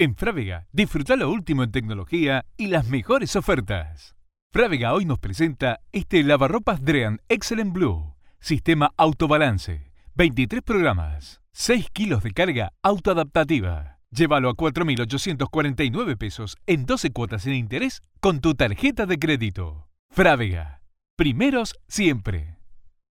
En Frávega, disfruta lo último en tecnología y las mejores ofertas. Frávega hoy nos presenta este lavarropas Drean Excellent Blue, sistema autobalance, 23 programas, 6 kilos de carga autoadaptativa. Llévalo a 4.849 pesos en 12 cuotas sin interés con tu tarjeta de crédito. Frávega, primeros siempre.